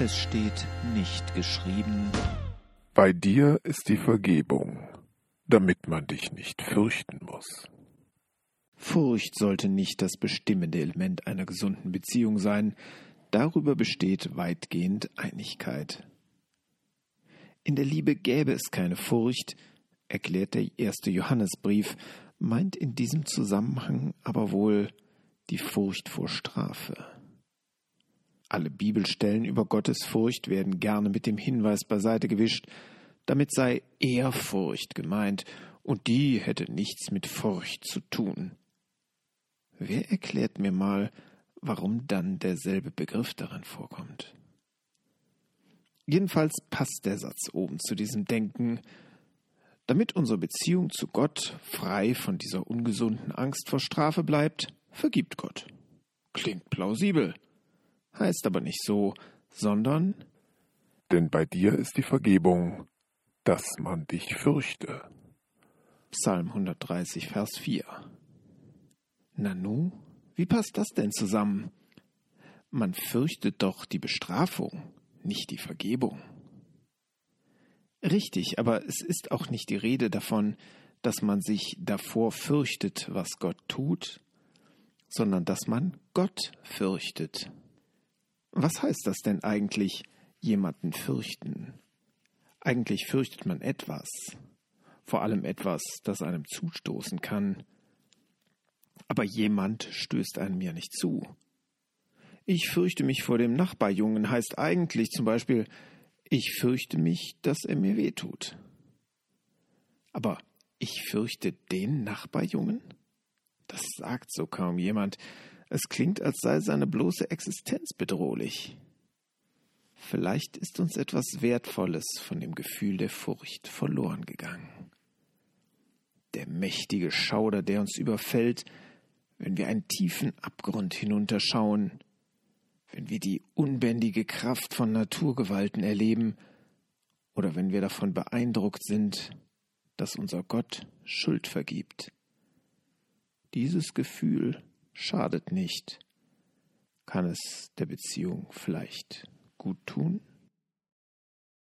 Es steht nicht geschrieben. Bei dir ist die Vergebung, damit man dich nicht fürchten muss. Furcht sollte nicht das bestimmende Element einer gesunden Beziehung sein, darüber besteht weitgehend Einigkeit. In der Liebe gäbe es keine Furcht, erklärt der erste Johannesbrief, meint in diesem Zusammenhang aber wohl die Furcht vor Strafe. Alle Bibelstellen über Gottes Furcht werden gerne mit dem Hinweis beiseite gewischt, damit sei Ehrfurcht gemeint, und die hätte nichts mit Furcht zu tun. Wer erklärt mir mal, warum dann derselbe Begriff darin vorkommt? Jedenfalls passt der Satz oben zu diesem Denken, damit unsere Beziehung zu Gott frei von dieser ungesunden Angst vor Strafe bleibt, vergibt Gott. Klingt plausibel, heißt aber nicht so, sondern Denn bei dir ist die Vergebung, dass man dich fürchte. Psalm 130, Vers 4. Nanu, wie passt das denn zusammen? Man fürchtet doch die Bestrafung, nicht die Vergebung. Richtig, aber es ist auch nicht die Rede davon, dass man sich davor fürchtet, was Gott tut, sondern dass man Gott fürchtet. Was heißt das denn eigentlich, jemanden fürchten? Eigentlich fürchtet man etwas, vor allem etwas, das einem zustoßen kann. Aber jemand stößt einem ja nicht zu. Ich fürchte mich vor dem Nachbarjungen heißt eigentlich zum Beispiel, ich fürchte mich, dass er mir wehtut. Aber ich fürchte den Nachbarjungen? Das sagt so kaum jemand. Es klingt, als sei seine bloße Existenz bedrohlich. Vielleicht ist uns etwas Wertvolles von dem Gefühl der Furcht verloren gegangen. Der mächtige Schauder, der uns überfällt, wenn wir einen tiefen Abgrund hinunterschauen, wenn wir die unbändige Kraft von Naturgewalten erleben oder wenn wir davon beeindruckt sind, dass unser Gott Schuld vergibt. Dieses Gefühl schadet nicht. Kann es der Beziehung vielleicht gut tun?